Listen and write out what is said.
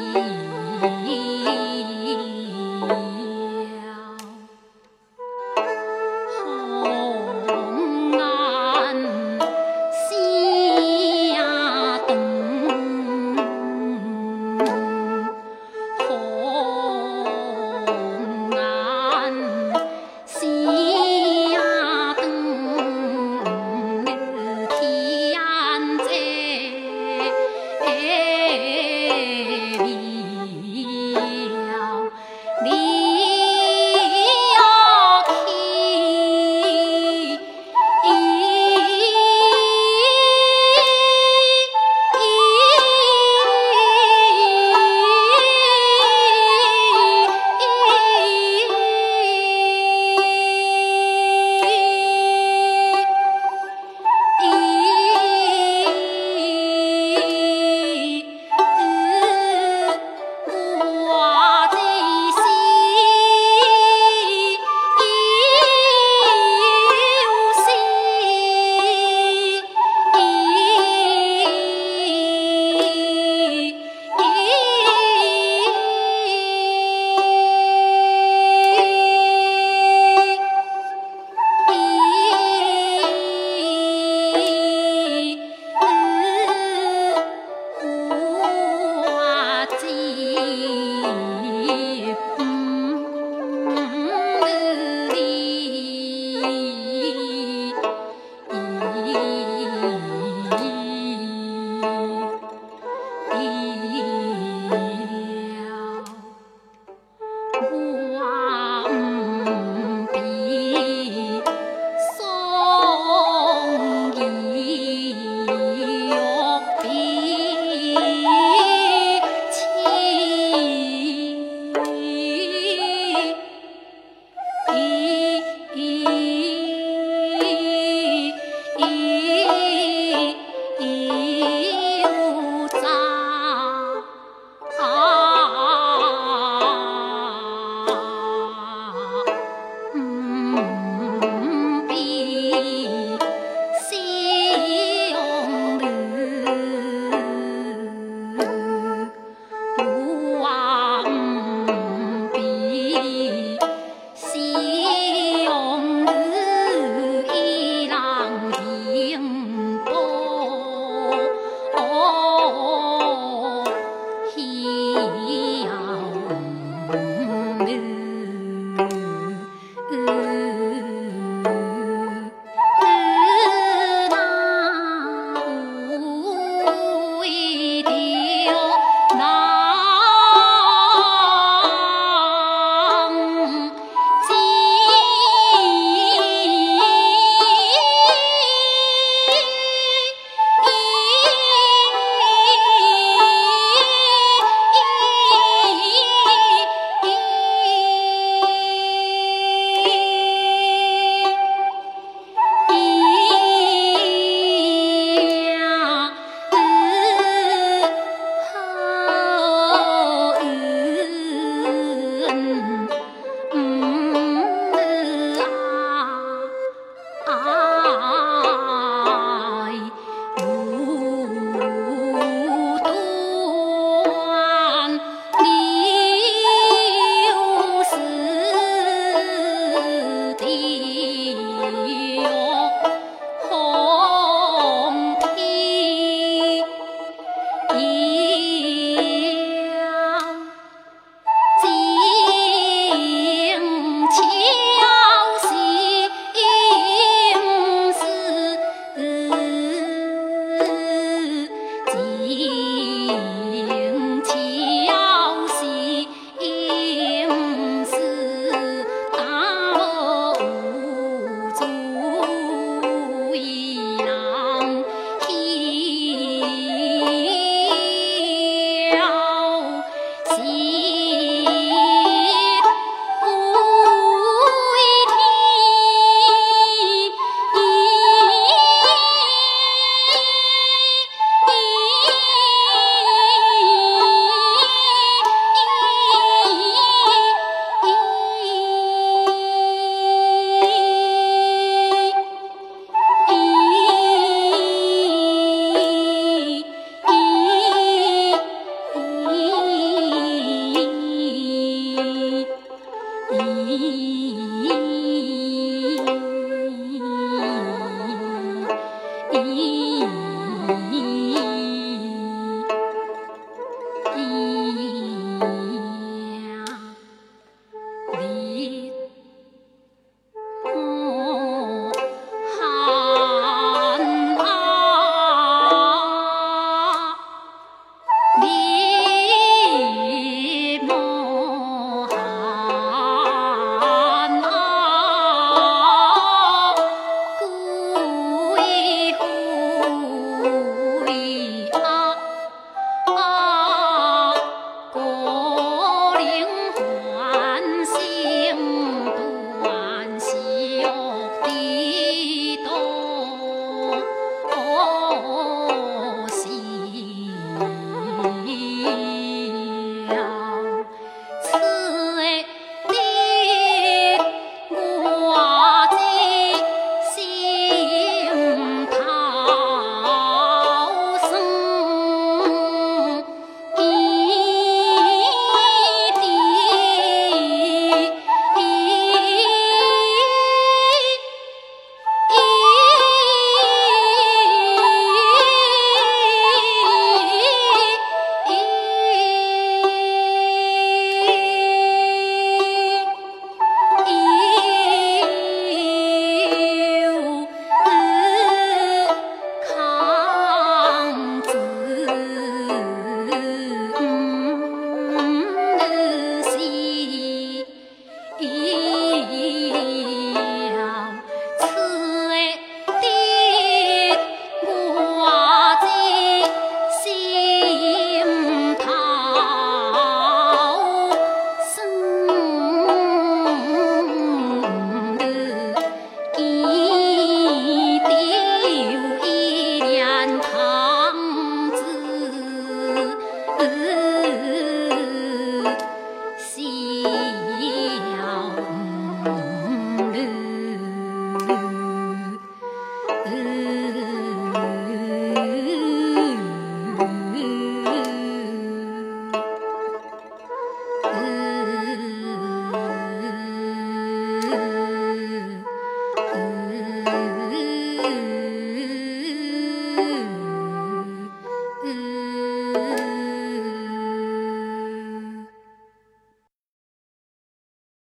me. new